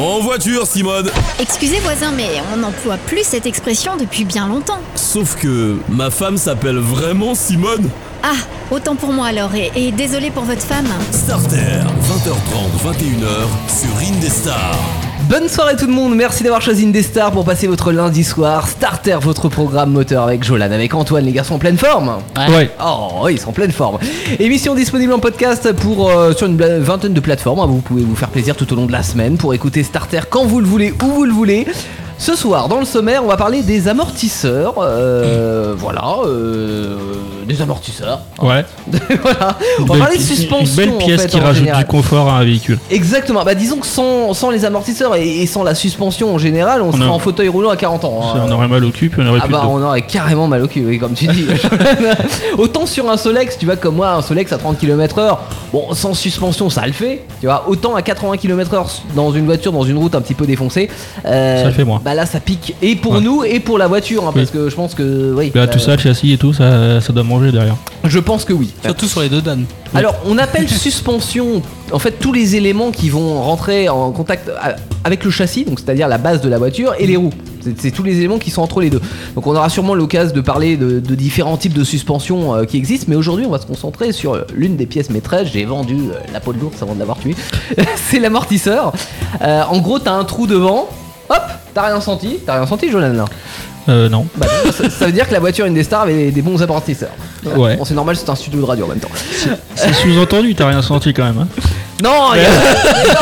En voiture, Simone Excusez voisin, mais on n'emploie plus cette expression depuis bien longtemps. Sauf que ma femme s'appelle vraiment Simone Ah, autant pour moi alors, et, et désolé pour votre femme. Starter, 20h30, 21h, sur Indestar. Bonne soirée tout le monde, merci d'avoir choisi Indestar pour passer votre lundi soir. Starter, votre programme moteur avec Jolan, avec Antoine, les garçons en pleine forme. Ouais. Oh, ils sont en pleine forme. Émission disponible en podcast pour euh, sur une vingtaine de plateformes. hein. Vous pouvez vous faire plaisir tout au long de la semaine pour écouter Starter quand vous le voulez, où vous le voulez. Ce soir, dans le sommaire, on va parler des amortisseurs. euh, voilà, euh, des amortisseurs. Ouais. voilà. On va parler de suspension. Une belle en pièce fait, qui en rajoute général. du confort à un véhicule. Exactement, bah disons que sans, sans les amortisseurs et, et sans la suspension en général, on, On serait a- en fauteuil roulant à 40 ans. hein. On aurait mal au cul, puis on aurait Ah plus bah de on aurait carrément mal au cul, oui, comme tu dis. autant sur un Solex, tu vois comme moi, un Solex à 30 km/h, bon sans suspension ça le fait, tu vois. Autant à 80 km/h dans une voiture, dans une route un petit peu défoncée, euh, Ça le fait moins. Bah là ça pique et pour Ouais. nous et pour la voiture, hein, Oui. parce que je pense que oui. Euh, tout ça, le châssis et tout, ça, ça doit manger derrière. Je pense que oui. Surtout sur les deux dames. Alors, on appelle suspension en fait tous les éléments qui vont rentrer en contact avec le châssis, donc c'est-à-dire la base de la voiture et les roues. C'est- C'est tous les éléments qui sont entre les deux. Donc, on aura sûrement l'occasion de parler de, de différents types de suspension euh, qui existent, mais aujourd'hui, on va se concentrer sur euh, l'une des pièces maîtresses. J'ai vendu euh, la peau de l'ours avant de l'avoir tué. c'est l'amortisseur. Euh, en gros, t'as un trou devant. Hop, t'as rien senti. T'as rien senti, Jolan là? Euh, non. Bah, ça, ça veut dire que la voiture Indestar avait des bons amortisseurs. Ouais. Bon, c'est normal, c'est un studio de radio en même temps. C'est sous-entendu, t'as rien senti quand même. Hein. Non, mais non,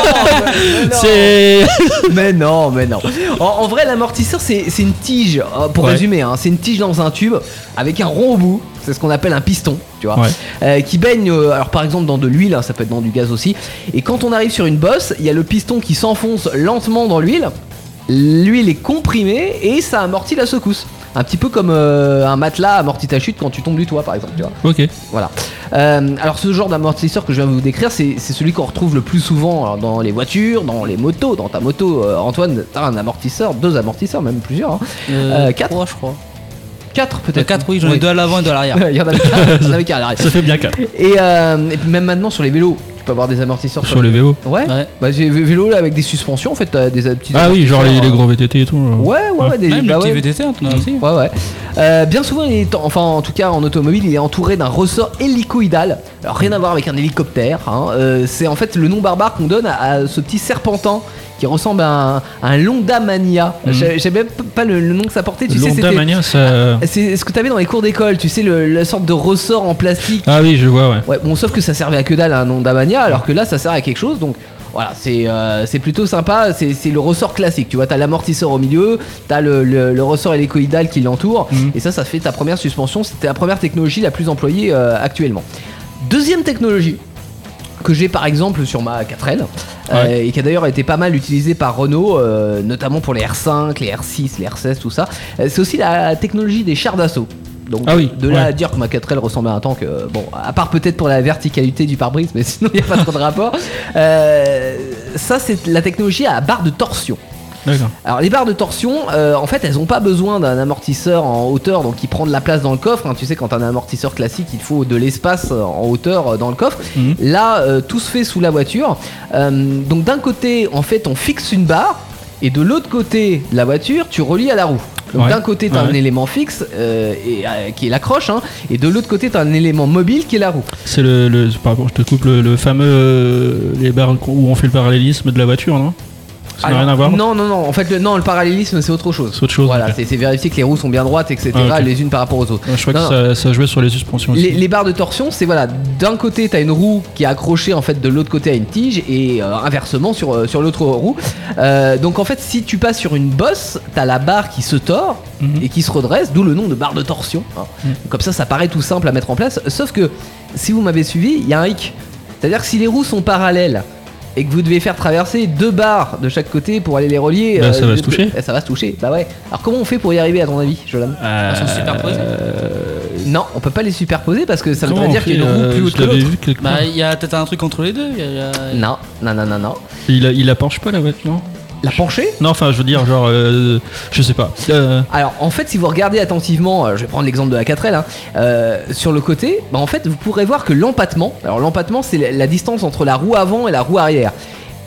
mais non. Mais non, mais non. En, en vrai, l'amortisseur, c'est une tige, euh, pour Ouais. résumer, hein, c'est une tige dans un tube avec un rond au bout. C'est ce qu'on appelle un piston, tu vois, Ouais. euh, qui baigne, euh, alors par exemple dans de l'huile, hein, ça peut être dans du gaz aussi. Et quand on arrive sur une bosse, il y a le piston qui s'enfonce lentement dans l'huile. L'huile est comprimée et ça amortit la secousse. Un petit peu comme euh, un matelas amortit ta chute quand tu tombes du toit, par exemple. Tu vois. Ok. Voilà. Euh, alors ce genre d'amortisseur que je viens de vous décrire, c'est c'est celui qu'on retrouve le plus souvent alors, dans les voitures, dans les motos. Dans ta moto, euh, Antoine, t'as un amortisseur, deux amortisseurs, même plusieurs. Hein. Euh, quatre. trois, je crois. Quatre Peut-être peut-être. 4, oui, j'en ai deux à l'avant et deux à l'arrière. Il y en avait quatre. Il y en avait qu'un à l'arrière. Ça fait bien 4. Et, euh, et puis même maintenant sur les vélos, peux avoir des amortisseurs Sur les vélos. Ouais. Ouais. Bah j'ai vu vélo là avec des suspensions en fait, t'as des petits. Ah oui, genre les, les euh, gros VTT et tout. genre. Ouais, ouais, ouais, des Même bah le petit ouais. VTT, en aussi. Ouais, ouais. Euh, bien souvent, il est, enfin, en tout cas en automobile, il est entouré d'un ressort hélicoïdal. Alors, rien à voir avec un hélicoptère. hein. Euh, c'est en fait le nom barbare qu'on donne à, à ce petit serpentin qui ressemble à un, un Londamania. Mhm. Je Je même pas le, le nom que ça portait. Tu. Londamania, ça. C'est ce que t'avais dans les cours d'école, tu sais, le, la sorte de ressort en plastique. Ah oui, je vois, ouais. Ouais, bon, sauf que ça servait à que dalle à un Londamania, alors que là, ça sert à quelque chose. Donc, voilà, c'est euh, plutôt sympa. C'est le ressort classique. Tu vois, t'as l'amortisseur au milieu, t'as le, le, le ressort hélicoïdal qui l'entoure, Mhm. et ça, ça fait ta première suspension. C'était la première technologie la plus employée euh, actuellement. Deuxième technologie que j'ai par exemple sur ma 4L euh, et qui a d'ailleurs été pas mal utilisée par Renault, euh, notamment pour les R5, les R6, les R16, tout ça. Euh, c'est aussi la technologie des chars d'assaut. Donc Ah oui, de là à dire que ma 4L ressemble à un tank, euh, bon, à part peut-être pour la verticalité du pare-brise, mais sinon il n'y a pas trop de rapport. Euh, ça c'est la technologie à barre de torsion. D'accord. Alors les barres de torsion, euh, en fait, elles n'ont pas besoin d'un amortisseur en hauteur, donc qui prend de la place dans le coffre. hein. Tu sais, quand un amortisseur classique, il faut de l'espace euh, en hauteur euh, dans le coffre. Mhm. Là, euh, tout se fait sous la voiture. Euh, donc d'un côté, en fait, on fixe une barre, et de l'autre côté de la voiture, tu relis à la roue. Donc Ouais. d'un côté, tu as Ouais. un élément fixe euh, et, euh, qui est l'accroche, hein, et de l'autre côté, tu as un élément mobile qui est la roue. C'est le, le. Pardon, je te coupe le, le fameux. euh, les barres où on fait le parallélisme de la voiture, non? Ça n'a rien à voir Non, non, non. En fait, le, non, le parallélisme, c'est autre chose. C'est autre chose. Voilà, c'est vérifier que les roues sont bien droites, etc., Ah, les unes par rapport aux autres. Je crois Non, que ça, ça jouait sur les suspensions aussi. Les, les barres de torsion, c'est voilà, d'un côté t'as une roue qui est accrochée en fait de l'autre côté à une tige et euh, inversement sur, euh, sur l'autre roue. Euh, donc en fait, si tu passes sur une bosse, t'as la barre qui se tord Mhm. et qui se redresse, d'où le nom de barre de torsion. hein. Mhm. Comme ça, ça paraît tout simple à mettre en place. Sauf que si vous m'avez suivi, il y a un hic. C'est-à-dire que si les roues sont parallèles et que vous devez faire traverser deux barres de chaque côté pour aller les relier, Bah, ça va se de- toucher. eh, Ça va se toucher. Bah ouais. Alors comment on fait pour y arriver à ton avis, Jolan Euh, Elles sont superposées. Non, on peut pas les superposer parce que ça comment voudrait on dire qu'il y a une roue euh, plus haute je que l'avais l'autre. vu quelque part. Bah, il y a peut-être un truc entre les deux. il y a- il y a- Non, non, non, non, non. Il, a- il la penche pas la voiture non La penchée Non, enfin, je veux dire, genre, euh, je sais pas. Euh, Alors en fait, si vous regardez attentivement, euh, je vais prendre l'exemple de la 4L, hein, sur le côté, bah, en fait, vous pourrez voir que l'empattement, alors l'empattement, c'est la, la distance entre la roue avant et la roue arrière.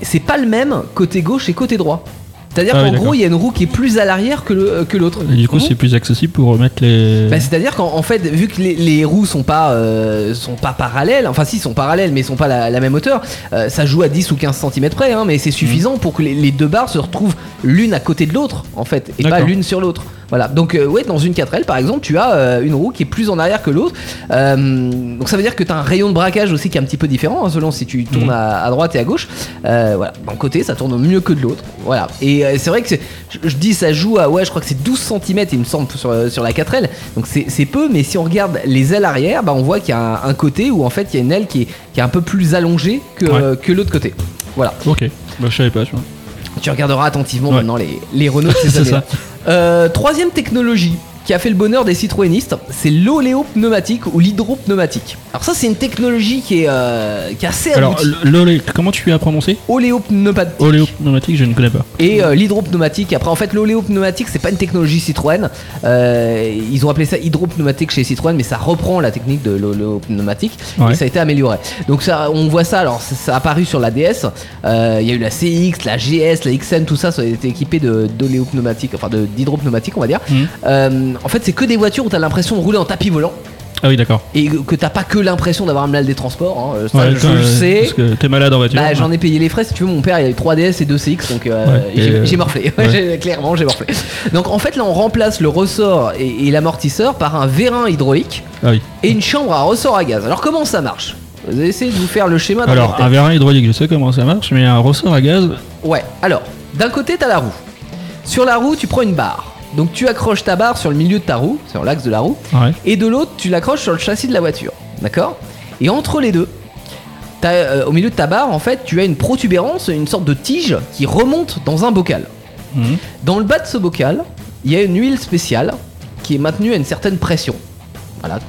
c'est pas le même côté gauche et côté droit. C'est-à-dire Ah qu'en gros, il y a une roue qui est plus à l'arrière que que l'autre. Et du coup, c'est plus accessible pour remettre les. Bah, C'est-à-dire qu'en en fait, vu que les, les roues sont pas, euh, sont pas parallèles, enfin si, sont parallèles, mais sont pas la, la même hauteur, euh, ça joue à 10 ou 15 cm près, hein, mais c'est suffisant pour que les, les deux barres se retrouvent l'une à côté de l'autre, en fait, et pas l'une sur l'autre. Voilà, donc euh, ouais, dans une 4L par exemple, tu as euh, une roue qui est plus en arrière que l'autre. Euh, donc ça veut dire que tu as un rayon de braquage aussi qui est un petit peu différent, hein, selon si tu tournes Mhm. à, à droite et à gauche. Euh, voilà, d'un côté ça tourne mieux que de l'autre. Voilà, et euh, c'est vrai que je, je dis ça joue à, ouais, je crois que c'est 12 cm, il me semble, sur, euh, sur la 4L. Donc c'est peu, mais si on regarde les ailes arrière, bah, on voit qu'il y a un, un côté où en fait il y a une aile qui est, qui est un peu plus allongée que, Ouais. euh, que l'autre côté. Voilà, Ok. Bah, je savais pas, tu vois. tu regarderas attentivement Ouais. maintenant les, les Renault de ces C'est années-là. ça. Euh, troisième technologie qui a fait le bonheur des citroënistes, c'est l'oléopneumatique ou l'hydropneumatique. Alors ça c'est une technologie qui est, euh, qui est assez Alors, aboutie. l'olé, comment tu as prononcé? Oléopneumatique. Oléopneumatique, je ne connais pas. Et euh, l'hydropneumatique, après en fait l'oléopneumatique c'est pas une technologie Citroën, Euh, ils ont appelé ça hydropneumatique chez Citroën mais ça reprend la technique de l'oléopneumatique Ouais. et ça a été amélioré. Donc ça, on voit ça, alors ça, ça a apparu sur la DS, Euh, il y a eu la CX, la GS, la XM, tout ça, ça a été équipé de- d'oléopneumatique, enfin de- d'hydropneumatique on va dire. Mhm. Euh, en fait c'est que des voitures où tu as l'impression de rouler en tapis volant Ah oui, d'accord. et que t'as pas que l'impression d'avoir un mal des transports, hein. ça Ouais, je le sais. Parce que t'es malade en voiture. Bah, j'en ai payé les frais, si tu veux, mon père il a eu 3DS et 2 CX, donc euh, Ouais, j'ai et, euh, j'ai morflé. ouais. Clairement, j'ai morflé. Donc en fait, là, on remplace le ressort et, et l'amortisseur par un vérin hydraulique Ah oui. et une chambre à ressort à gaz. Alors comment ça marche? Vous allez essayer de vous faire le schéma dans Alors, un vérin hydraulique, je sais comment ça marche, mais un ressort à gaz. Ouais, alors, d'un côté, t'as la roue. Sur la roue, tu prends une barre. Donc tu accroches ta barre sur le milieu de ta roue, sur l'axe de la roue, Ouais. et de l'autre, tu l'accroches sur le châssis de la voiture. D'accord? Et entre les deux, euh, au milieu de ta barre, en fait, tu as une protubérance, une sorte de tige qui remonte dans un bocal. Mhm. Dans le bas de ce bocal, il y a une huile spéciale qui est maintenue à une certaine pression. Voilà.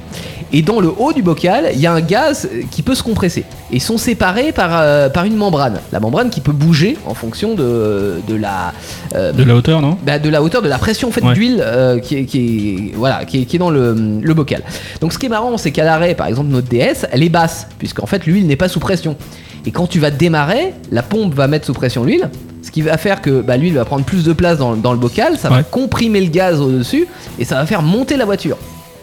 Et dans le haut du bocal, il y a un gaz qui peut se compresser. Et ils sont séparés par, euh, par une membrane. La membrane qui peut bouger en fonction de, de la. euh, De la hauteur, non? bah, de la hauteur de la pression en fait Ouais. d'huile euh, qui, est, qui est- voilà qui est, qui est dans le, le bocal. Donc ce qui est marrant c'est qu'à l'arrêt par exemple notre DS elle est basse puisqu'en fait l'huile n'est pas sous pression. Et quand tu vas démarrer, la pompe va mettre sous pression l'huile, ce qui va faire que bah, l'huile va prendre plus de place dans, dans le bocal, ça va comprimer le gaz au-dessus et ça va faire monter la voiture.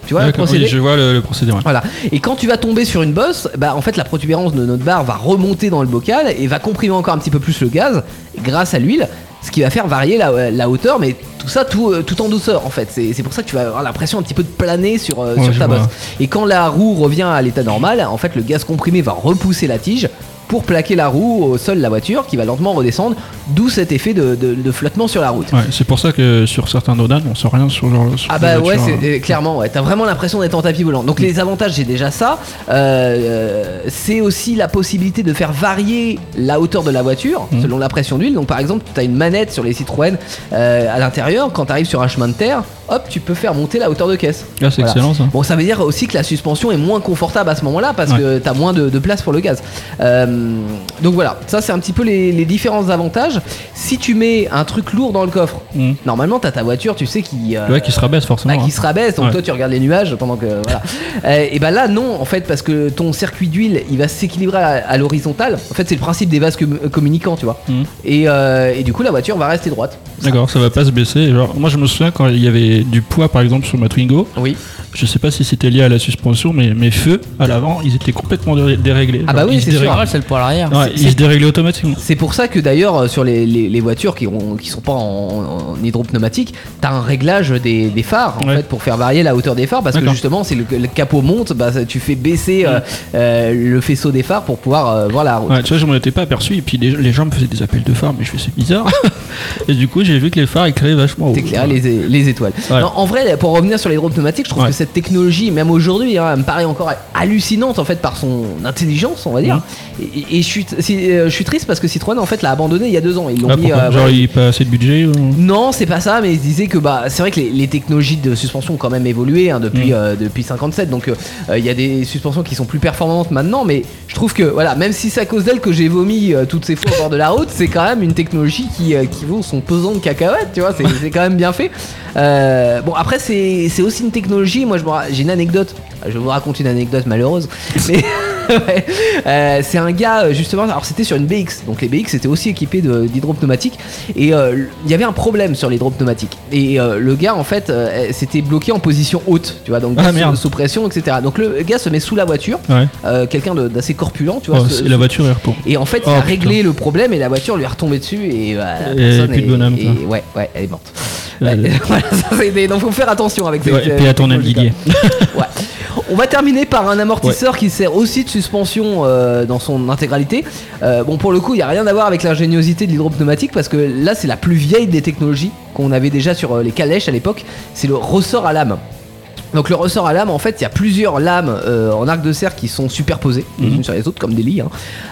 Tu vois le procédé oui, je vois le, le procédé. ouais. voilà. Et quand tu vas tomber sur une bosse, bah en fait la protubérance de notre barre va remonter dans le bocal et va comprimer encore un petit peu plus le gaz grâce à l'huile, ce qui va faire varier la, la hauteur, mais tout ça tout, euh, tout en douceur en fait. C'est pour ça que tu vas avoir l'impression un petit peu de planer sur, euh, Ouais, sur je ta vois. bosse. Et quand la roue revient à l'état normal, en fait le gaz comprimé va repousser la tige pour plaquer la roue au sol de la voiture qui va lentement redescendre, d'où cet effet de, de- de flottement sur la route. Ouais, c'est pour ça que sur certains Dodan, on sent rien sur genre. sur Ah bah ouais, hein. euh, clairement, ouais. T'as vraiment l'impression d'être en tapis volant. Donc les avantages, c'est déjà ça. Euh, euh, c'est aussi la possibilité de faire varier la hauteur de la voiture Mhm. selon la pression d'huile. Donc par exemple, t'as une manette sur les Citroën euh, à l'intérieur. Quand t'arrives sur un chemin de terre, hop, tu peux faire monter la hauteur de caisse. Ah, c'est Voilà. excellent ça. Bon, ça veut dire aussi que la suspension est moins confortable à ce moment-là parce Ouais. que t'as moins de, de place pour le gaz. Euh, donc voilà, ça c'est un petit peu les, les différents avantages. Si tu mets un truc lourd dans le coffre, Mhm. normalement t'as ta voiture, tu sais qui euh, Ouais, qui se rabaisse forcément. bah, hein. qui se rabaisse, donc Ouais. toi tu regardes les nuages pendant que voilà. Euh, et bah là non en fait parce que ton circuit d'huile il va s'équilibrer à, à l'horizontale. En fait c'est le principe des vases com- communicants tu vois. Mhm. Et, euh, et du coup la voiture va rester droite. D'accord, ça va pas se baisser. Genre, moi je me souviens quand il y avait du poids par exemple sur ma Twingo, Oui. je sais pas si c'était lié à la suspension, mais mes feux à l'avant ils étaient complètement dé- déréglés. Ah bah oui, c'est sûr. déréglaient- c'est le l'arrière. Ouais, ils se déréglaient automatiquement. C'est pour ça que d'ailleurs euh, sur les, les- les voitures qui, ont, qui sont pas en, en hydropneumatique, t'as un réglage des, des phares en Ouais. fait pour faire varier la hauteur des phares parce que justement c'est le, le capot monte, bah, ça- tu fais baisser euh, euh, le faisceau des phares pour pouvoir euh, voir la route. Ouais, tu vois, je m'en étais pas aperçu et puis les, les gens me faisaient des appels de phare, mais je fais c'est bizarre. et du coup, j'ai vu que les phares éclairaient vachement haut. Les, les étoiles. Ouais. Non, en vrai, pour revenir sur l'hydropneumatique, je trouve Ouais. que cette technologie, même aujourd'hui, hein, me paraît encore hallucinante en fait par son intelligence, on va dire. Et, et je, suis, si- euh, je suis triste parce que Citroën en fait l'a abandonné il y a deux ans. Ils l'ont Ah, mis. euh, Genre, il n'y a pas assez de budget ou... Non, c'est pas ça, mais ils disaient que bah c'est vrai que les, les technologies de suspension ont quand même évolué hein, depuis Mm. euh, depuis 57, donc euh, euh, il y a des suspensions qui sont plus performantes maintenant, mais je trouve que voilà, même si c'est à cause d'elle que j'ai vomi toutes ces fois au bord de la route, c'est quand même une technologie qui, qui son pesant de cacahuètes, tu vois, c'est quand même bien fait. Euh, bon après c'est aussi une technologie, moi j'ai une anecdote, je vous raconter une anecdote malheureuse, mais Ouais. Euh, c'est un gars euh, justement. Alors c'était sur une BX, donc les BX étaient aussi équipés d'hydropneumatiques et euh, il y avait un problème sur l'hydropneumatique. Et euh, le gars en fait s'était bloqué en position haute, tu vois, donc Ah, sous, sous pression, etc. Donc le gars se met sous la voiture, Ouais. quelqu'un d'assez corpulent, tu vois. Oh, se- la voiture est repos. et en fait, Oh, il a putain. réglé le problème et la voiture lui est retombée dessus et la personne plus de bonhomme, et- ouais, ouais, elle est morte. Voilà, ça, des- donc faut faire attention avec ces Ouais, et puis à ton. Ouais. On va terminer par un amortisseur qui sert aussi de suspension euh, dans son intégralité. Euh, bon, pour le coup, il n'y a rien à voir avec l'ingéniosité de l'hydropneumatique parce que là, c'est la plus vieille des technologies qu'on avait déjà sur euh, les calèches à l'époque. C'est le ressort à lame. Donc le ressort à lame, en fait, il y a plusieurs lames euh, en arc de cercle qui sont superposées les Mhm. unes sur les autres comme des lits. hein.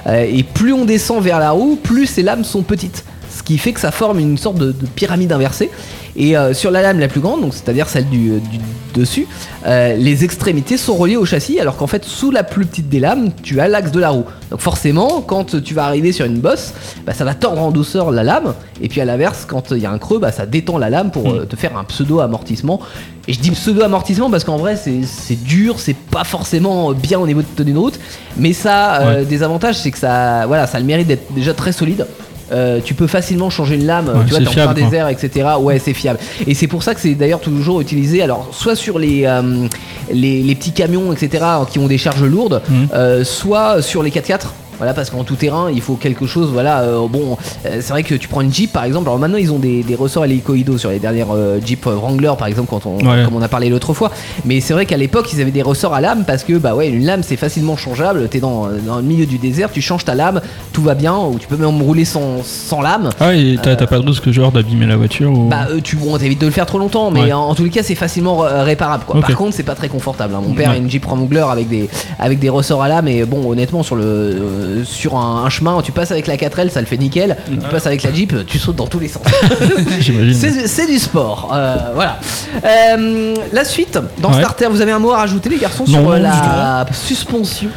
Euh, et plus on descend vers la roue, plus ces lames sont petites. Ce qui fait que ça forme une sorte de, de pyramide inversée. Et euh, sur la lame la plus grande, donc c'est-à-dire celle du, du dessus, euh, les extrémités sont reliées au châssis, alors qu'en fait sous la plus petite des lames, tu as l'axe de la roue. Donc forcément, quand tu vas arriver sur une bosse, bah, ça va tordre en douceur la lame, et puis à l'inverse, quand il y a un creux, bah, ça détend la lame pour euh, te faire un pseudo amortissement. Et je dis pseudo amortissement parce qu'en vrai c'est dur, c'est pas forcément bien au niveau de tenue de route, mais ça a euh, des avantages, c'est que ça, voilà, ça a le mérite d'être déjà très solide. Euh, tu peux facilement changer une lame, Ouais, tu vois, c'est t'es en fiable, plein quoi. désert, etc. Ouais, c'est fiable. Et c'est pour ça que c'est d'ailleurs toujours utilisé, alors soit sur les, euh, les, les petits camions, etc., qui ont des charges lourdes, Mhm. euh, soit sur les 4x4. Voilà, parce qu'en tout terrain, il faut quelque chose. Voilà, euh, bon, euh, c'est vrai que tu prends une Jeep par exemple. Alors maintenant, ils ont des, des ressorts hélicoïdaux sur les dernières euh, Jeep Wrangler par exemple, quand on, Ouais. comme on a parlé l'autre fois. Mais c'est vrai qu'à l'époque, ils avaient des ressorts à lame parce que, bah ouais, une lame c'est facilement changeable. T'es dans, dans le milieu du désert, tu changes ta lame, tout va bien, ou tu peux même rouler sans, sans lame. Ah, et t'as t'as pas de risque genre d'abîmer la voiture ou... Bah tu bon t'évites de le faire trop longtemps mais Ouais. en, en tous les cas c'est facilement réparable quoi. Par contre c'est pas très confortable. hein. Mon père Ouais. a une Jeep Wrangler avec des avec des ressorts à lame et bon honnêtement sur le euh, sur un, un chemin tu passes avec la 4L ça le fait nickel. Tu passes avec la Jeep tu sautes dans tous les sens. J'imagine. c'est du sport. Euh, voilà. Euh, la suite dans Ouais. Starter vous avez un mot à rajouter les garçons Non, sur la suspension?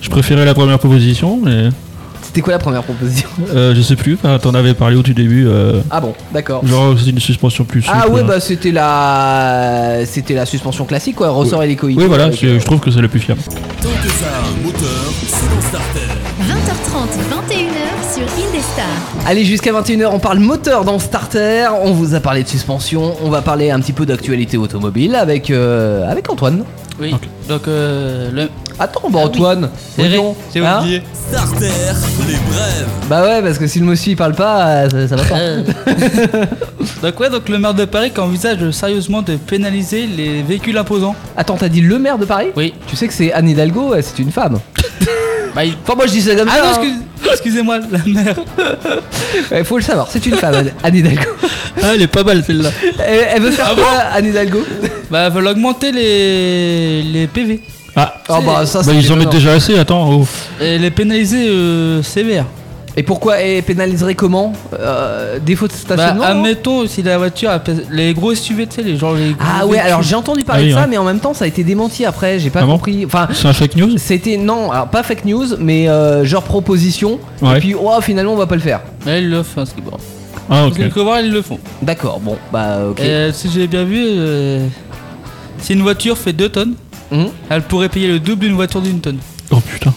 Je préférais la première proposition, mais C'était quoi la première proposition? Euh, je sais plus. Enfin, T'en avais parlé au tout début. euh, Ah bon d'accord. genre, c'est une suspension plus souple. Ah ouais là. bah c'était la c'était la suspension classique quoi ressort hélicoïde. Oui, voilà, euh, je trouve que c'est le plus fiable. Tant que ça a un moteur, c'est dans Starter. 20h30, 21h sur Indestar. Allez, jusqu'à 21h, on parle moteur dans Starter. On vous a parlé de suspension. On va parler un petit peu d'actualité automobile avec, euh, avec Antoine. Oui. Donc, euh, le. Attends, bah Antoine, C'est voyons, j'ai hein oublié. Starter, les brèves. Bah ouais, parce que si le monsieur il parle pas, euh, ça, ça va pas. Euh, donc, ouais, donc le maire de Paris qui envisage sérieusement de pénaliser les véhicules imposants. Attends, t'as dit le maire de Paris? Oui. Tu sais que c'est Anne Hidalgo, euh, c'est une femme. Bah, il- Enfin, moi je dis ça comme Ah ça. non, hein. excuse- excusez-moi, la mère. Ouais, faut le savoir, c'est une femme, Anne- Hidalgo. Ah, elle est pas mal celle-là. Elle, elle veut faire Ah quoi, Anne Hidalgo? Bah, ils veulent augmenter les, les PV. Ah, Oh bah ça bah, ils en mettent déjà assez, attends. oh. Et les pénaliser euh, sévère. Et pourquoi Elle pénaliserait comment Euh, Défaut de Bah, stationnement non admettons si la voiture, les gros SUV, tu sais, les genre les Ah ouais, véhicules. alors j'ai entendu parler Ah oui, de ça, ouais. mais en même temps ça a été démenti après, j'ai pas Ah bon compris. Enfin, C'est un fake news c'était non, alors pas fake news, mais euh, genre proposition. Ouais. Et puis oh finalement on va pas le faire. Mais ils le font, ce qui est bon. Ah, Parce ok. que quelque part, ils le font. D'accord, bon bah ok. Et euh, si j'ai bien vu, euh, si une voiture fait 2 tonnes, Mhm. elle pourrait payer le double d'une voiture d'une tonne. Oh putain.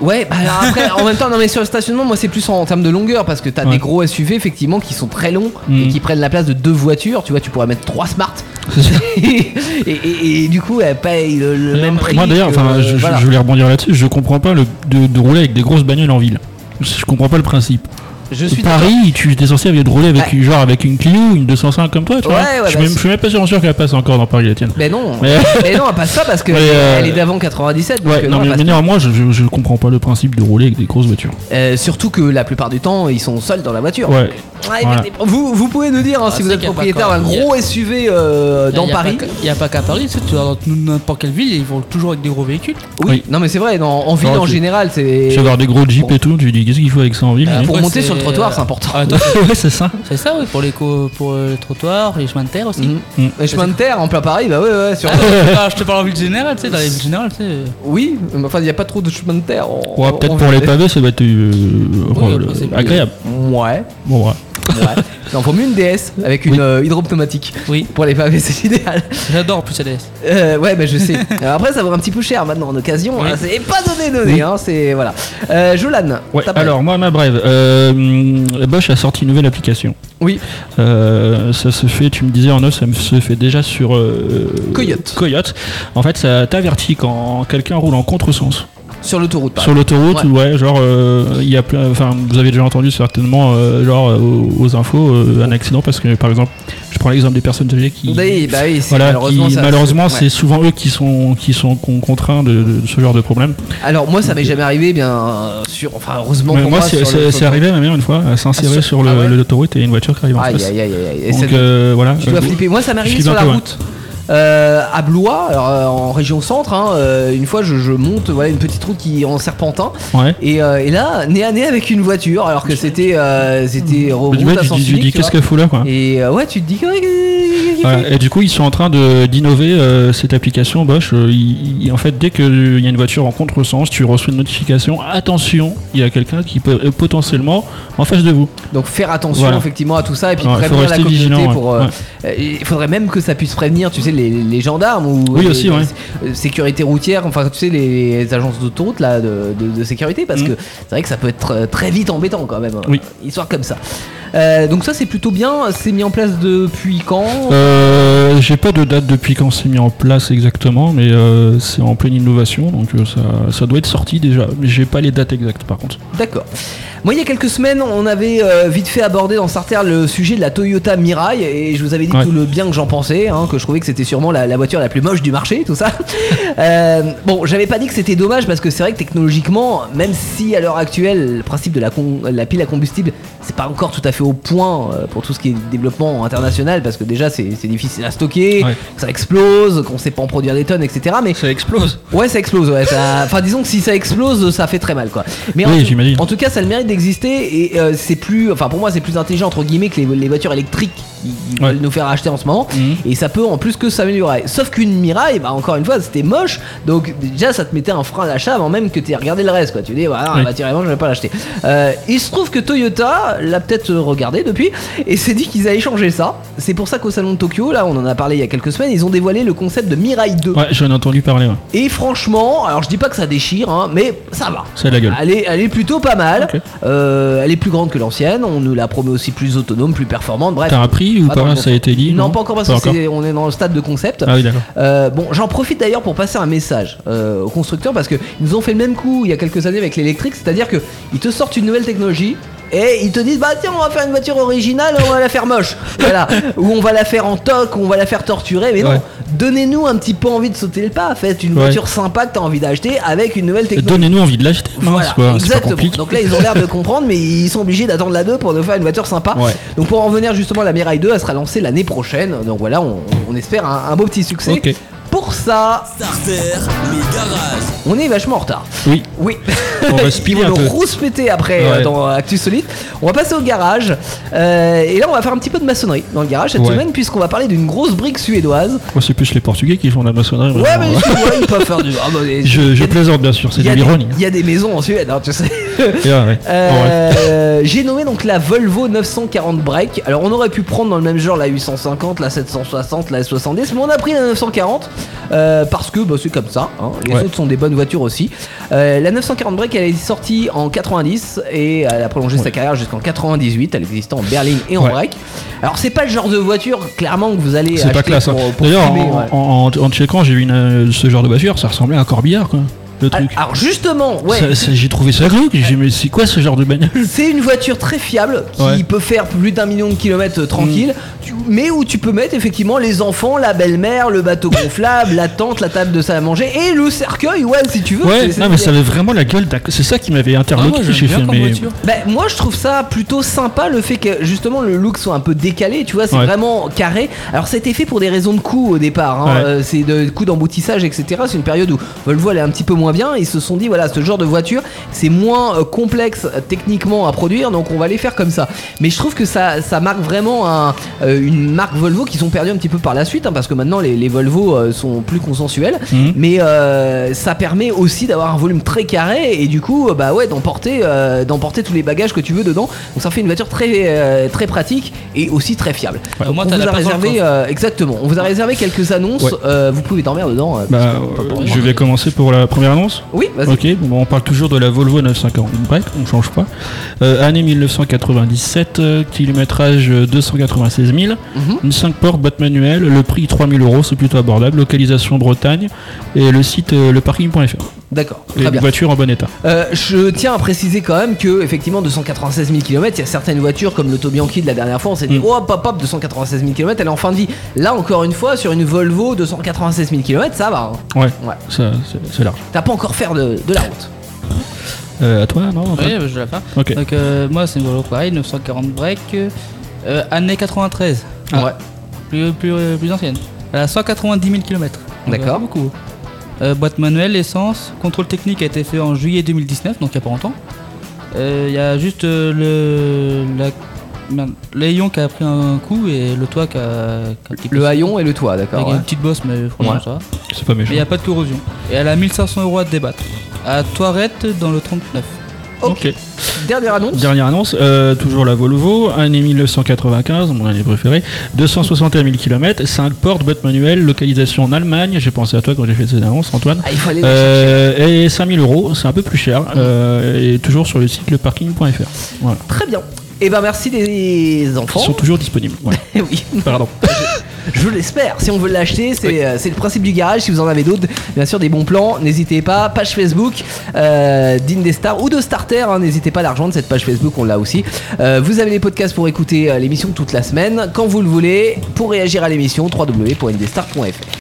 Ouais, bah alors après en même temps non mais sur le stationnement moi c'est plus en, termes de longueur parce que t'as Ouais. des gros SUV effectivement qui sont très longs et Mhm. qui prennent la place de deux voitures. Tu vois, tu pourrais mettre trois Smart. et, et- et du coup elle paye le, le même prix. Moi d'ailleurs, que- enfin, je, je- voilà. je voulais rebondir là-dessus. Je comprends pas le, de, de rouler avec des grosses bagnoles en ville. Je comprends pas le principe. Je suis d'accord. Paris, tu es censé de rouler avec genre avec une Clio, une 205 comme toi, tu vois. Ouais, ouais, je, suis bah, même, je suis même pas sûr sûr qu'elle passe encore dans Paris la tienne. Mais non, Mais- mais non, elle passe pas parce que Ouais, euh, elle est d'avant 97. donc, Ouais, euh, non, elle mais, mais néanmoins, je, je, je comprends pas le principe de rouler avec des grosses voitures. Euh, surtout que la plupart du temps, ils sont seuls dans la voiture. Ouais. Ouais, Voilà. mais vous, vous pouvez nous dire hein, Ah, si vous êtes propriétaire d'un gros SUV euh, dans Y a pas Paris. qu'à- Y a pas qu'à Paris, tu tu vas dans n'importe quelle ville, ils vont toujours avec des gros véhicules. Oui. Non mais c'est vrai, en ville en tu- général, Tu c'est. vas avoir des gros jeeps et tout, tu dis qu'est-ce qu'il faut avec ça en ville Euh, hein Pour Après, monter sur le c'est- trottoir, c'est important. Ah, Ouais, c'est ça. c'est ça, oui, pour les, co- pour euh, le trottoir, les chemins de terre aussi. Mhm. Mm. Les chemins de terre en plein Paris, bah ouais, ouais, sur... Ah, je te parle en ville générale, tu sais, dans les villes générales, tu sais. euh, oui, mais enfin, il n'y a pas trop de chemins de terre. en- Ouais, peut-être pour les pavés, ça va être euh, Oui, euh, plus- agréable. Ouais. Bon, ouais. Ouais. Il en faut mieux une DS avec une Oui. euh, hydropneumatique. Oui. Pour les pavés, c'est idéal. J'adore en plus LS. Euh, ouais, bah je sais. Alors après, ça vaut un petit peu cher maintenant en occasion. Oui. hein, c'est pas donné, donné. Oui. Hein, c'est voilà. Euh, Jolan. Ouais, ta brève. alors moi, ma brève. Euh, Bosch a sorti une nouvelle application. Oui. Euh, ça se fait, tu me disais en off, ça me se fait déjà sur euh, Coyote. Coyote. En fait, ça t'avertit quand quelqu'un roule en contresens. Sur l'autoroute. Sur l'autoroute, Ouais. ouais. genre, euh, il y a plein. Enfin, vous avez déjà entendu certainement, euh, genre, euh, aux, aux infos, un accident parce que, par exemple, je prends l'exemple des personnes âgées qui. Oui, bah oui, Voilà, malheureusement, qui- ouais. c'est souvent eux qui sont qui sont con- contraints de, de ce genre de problème. Alors moi, ça m'est jamais arrivé, bien sûr. Enfin, heureusement Mais pour moi, moi. c'est arrivé ma mère une fois à s'insérer Ah, sur- ah ouais l'autoroute et une voiture qui arrive en Aïe, face. aïe, aïe, aïe. aïe. Et Donc euh, voilà. Tu dois Euh, flipper. Moi, ça m'est je arrivé flippe sur la peu, ouais. Euh, à Blois, alors, euh, en région centre, hein, euh, une fois je, je monte voilà, une petite route qui est en serpentin Ouais. et, euh, et là nez à nez avec une voiture alors que c'était euh, c'était route Du coup, à tu sens dis, tu unique, dis tu qu'est-ce vois. qu'elle fout là quoi. Et euh, ouais tu te dis Et du coup, ils sont en train de- d'innover euh, cette application Bosch. Euh, en fait, dès qu'il y a une voiture en contresens, tu reçois une notification. Attention, il y a quelqu'un qui peut est potentiellement en face de vous. donc faire attention Voilà. effectivement à tout ça et puis Ouais, faut prévenir la rester communauté vigilant, ouais. pour euh, Ouais. euh, il faudrait même que ça puisse prévenir tu sais les, les gendarmes ou Oui, les- aussi, ouais. les- sécurité routière enfin tu sais les, agences d'autoroute là de, de- de sécurité parce Mm. que c'est vrai que ça peut être très vite embêtant quand même Oui. histoire comme ça Euh, donc ça c'est plutôt bien c'est mis en place depuis quand? Euh, J'ai pas de date depuis quand c'est mis en place exactement, mais euh, c'est en pleine innovation, donc euh, ça, ça doit être sorti déjà. Mais j'ai pas les dates exactes par contre. D'accord. Moi, il y a quelques semaines, on avait vite fait abordé dans Starter le sujet de la Toyota Mirai et je vous avais dit Ouais. tout le bien que j'en pensais, hein, que je trouvais que c'était sûrement la, la voiture la plus moche du marché, tout ça. Euh, bon, j'avais pas dit que c'était dommage parce que c'est vrai que technologiquement, même si à l'heure actuelle, le principe de la, con- la pile à combustible, c'est pas encore tout à fait au point euh, pour tout ce qui est développement international parce que déjà c'est difficile à stocker, Ouais. ça explose, qu'on sait pas en produire des tonnes, etc. Mais Ça explose. Ouais, ça explose. Ouais, ça- Enfin, disons que si ça explose, ça fait très mal, quoi. Mais en, Oui, tout- j'imagine. en tout cas, ça a le mérite d'exister et euh, c'est plus. Enfin, pour moi, c'est plus intelligent entre guillemets que les, les voitures électriques qui qui Ouais. veulent nous faire acheter en ce moment. Mhm. Et ça peut en plus que s'améliorer. Sauf qu'une Mirai, bah encore une fois, c'était moche. Donc déjà, ça te mettait un frein à l'achat avant même que tu aies regardé le reste, quoi. Tu dis, voilà, bah je vais pas l'acheter. Euh, il se trouve que Toyota l'a peut-être regardé depuis et s'est dit qu'ils allaient changer ça. C'est pour ça qu'au salon de Tokyo, là, on en a parlé il y a quelques semaines, ils ont dévoilé le concept de Mirai 2. Ouais, j'en ai entendu parler. ouais. Et franchement, alors je dis pas que ça déchire, hein, mais ça va. C'est la gueule. Elle est, elle est plutôt pas mal. Euh, elle est plus grande que l'ancienne. On nous la promet aussi plus autonome, plus performante. Bref. T'as un ou pas bon Ça a été dit non, pas encore parce Pas que encore. c'est- on est dans le stade de concept. Ah oui, d'accord. Euh, bon, j'en profite d'ailleurs pour passer un message euh, aux constructeurs parce qu'ils nous ont fait le même coup il y a quelques années avec l'électrique, c'est-à-dire que ils te sortent une nouvelle technologie. Et ils te disent bah tiens on va faire une voiture originale on va la faire moche voilà ou on va la faire en toc ou on va la faire torturer mais non Ouais. donnez-nous un petit peu envie de sauter le pas faites une Ouais. voiture sympa que t'as envie d'acheter avec une nouvelle technologie Donnez-nous envie de l'acheter. voilà, quoi, C'est pas exactement. Donc là, ils ont l'air de comprendre, mais ils sont obligés d'attendre la 2 pour nous faire une voiture sympa. Ouais. Donc pour en revenir justement, la Mirai 2, elle sera lancée l'année prochaine. Donc voilà, on, on espère un, un beau petit succès. Pour ça, Starter, le garage. on est vachement en retard. Oui. Oui. On va vont un peu. rouspéter après Ouais. euh, dans Actu Solide. On va passer au garage. Euh, et là, on va faire un petit peu de maçonnerie dans le garage cette Ouais. semaine, puisqu'on va parler d'une grosse brique suédoise. Moi, c'est plus les Portugais qui font de la maçonnerie. Ouais, vraiment. mais ouais, ils peuvent faire du. Ah, bah, Je, je plaisante bien sûr, c'est de l'ironie. Il y a des maisons en Suède, hein, tu sais. Ouais. Euh, J'ai nommé donc la Volvo 940 Break. Alors on aurait pu prendre dans le même genre la 850, la 760, la S70, mais on a pris la 940 euh, parce que bah, c'est comme ça. hein. Les Ouais. autres sont des bonnes voitures aussi. Euh, la 940 Break, elle est sortie en 90 et elle a prolongé sa carrière jusqu'en 98. Elle existait en berline et en break. Alors c'est pas le genre de voiture clairement que vous allez C'est acheter pas classe. hein. pour, D'ailleurs, fumer, en, en, en- en checkant, j'ai vu une, ce genre de voiture, ça ressemblait à un corbillard, quoi. Le Ah, truc. Alors justement, ouais. J'ai trouvé ça glauque. J'ai dit, mais c'est quoi ce genre de bagnole? C'est une voiture très fiable qui Ouais. peut faire plus d'un million de kilomètres euh, tranquille, tu- mais où tu peux mettre effectivement les enfants, la belle-mère, le bateau gonflable, la tente, la table de salle à manger et le cercueil, ouais, si tu veux. Ouais, c'est- non, mais ça avait vraiment la gueule. C'est ça qui m'avait Ah, interloqué. j'ai. Bah, moi je trouve ça plutôt sympa le fait que justement le look soit un peu décalé, tu vois, c'est Ouais. vraiment carré. Alors c'était fait pour des raisons de coût au départ, hein, Ouais. euh, c'est de coût d'emboutissage, etc. C'est une période où Volvo elle est un petit peu moins moins bien. Ils se sont dit voilà, ce genre de voiture, c'est moins euh, complexe euh, techniquement à produire, donc on va les faire comme ça. Mais je trouve que ça, ça marque vraiment un- euh, une marque Volvo qu'ils ont perdu un petit peu par la suite, hein, parce que maintenant les, les Volvo euh, sont plus consensuels. Mhm. Mais euh, ça permet aussi d'avoir un volume très carré et du coup, euh, bah ouais, d'emporter, euh, d'emporter tous les bagages que tu veux dedans. Donc ça fait une voiture très, euh, très pratique et aussi très fiable. Au moins, on vous a réservé, euh, exactement. On vous a réservé quelques annonces. Ouais. euh, vous pouvez dormir dedans. euh, Bah, euh, je vais commencer pour la première annonce. Oui, vas-y. Ok, bon, on parle toujours de la Volvo 940 break, on change pas. Euh, année 1997, euh, kilométrage euh, 296 000, Mhm. une 5 portes, boîte manuelle, le prix 3000 euros, c'est plutôt abordable, localisation Bretagne et le site euh, leparking.fr. D'accord, une bien. voiture en bon état. Euh, je tiens à préciser quand même que effectivement 296 000 km, il y a certaines voitures comme l'Auto Bianchi de la dernière fois, on s'est dit Mm. oh hop hop hop 296 000 km, elle est en fin de vie. Là encore une fois sur une Volvo 296 000 km, ça va. hein. Ouais, Ouais. ça, c'est- large. T'as pas encore faire de, de la route. Euh, à toi, non Oui, je vais la faire. Ok. Donc, euh, moi, c'est une Volvo pareil, 940 break, euh, année 93. Ah. Ouais. Plus, plus, euh, plus ancienne. Elle a 190 000 km. D'accord. beaucoup. Euh, boîte manuelle, essence. Contrôle technique a été fait en juillet 2019, donc il n'y a pas longtemps. Euh, Il y a juste euh, le. La, merde, l'ayon qui a pris un coup et le toit qui a. qui a un petit peu- Le haillon et le toit, d'accord. Avec ouais. une petite bosse, mais franchement, Ouais. ça va. C'est pas Mais méchant. il n'y a pas de corrosion. Et elle a 1500 euros à te débattre. À Toirette dans le 39. Ok. Dernière annonce. Dernière annonce, euh, toujours la Volvo, année 1995, mon année préférée, 261 000 km, 5 portes, boîte manuelle, localisation en Allemagne, j'ai pensé à toi quand j'ai fait cette annonce Antoine, Ah, il faut aller Euh, et 5000 euros, c'est un peu plus cher, euh, et toujours sur le site leparking.fr. Voilà. Très bien. Et ben merci les enfants. Ils sont toujours disponibles. Voilà. oui. Pardon. Je l'espère. Si on veut l'acheter, c'est euh, c'est le principe du garage. Si vous en avez d'autres, bien sûr, des bons plans, n'hésitez pas. Page Facebook euh, d'Indestar ou de Starter, hein, n'hésitez pas à la rejoindre. Cette page Facebook, on l'a aussi. Euh, vous avez les podcasts pour écouter euh, l'émission toute la semaine, quand vous le voulez. Pour réagir à l'émission, www.indestar.fr.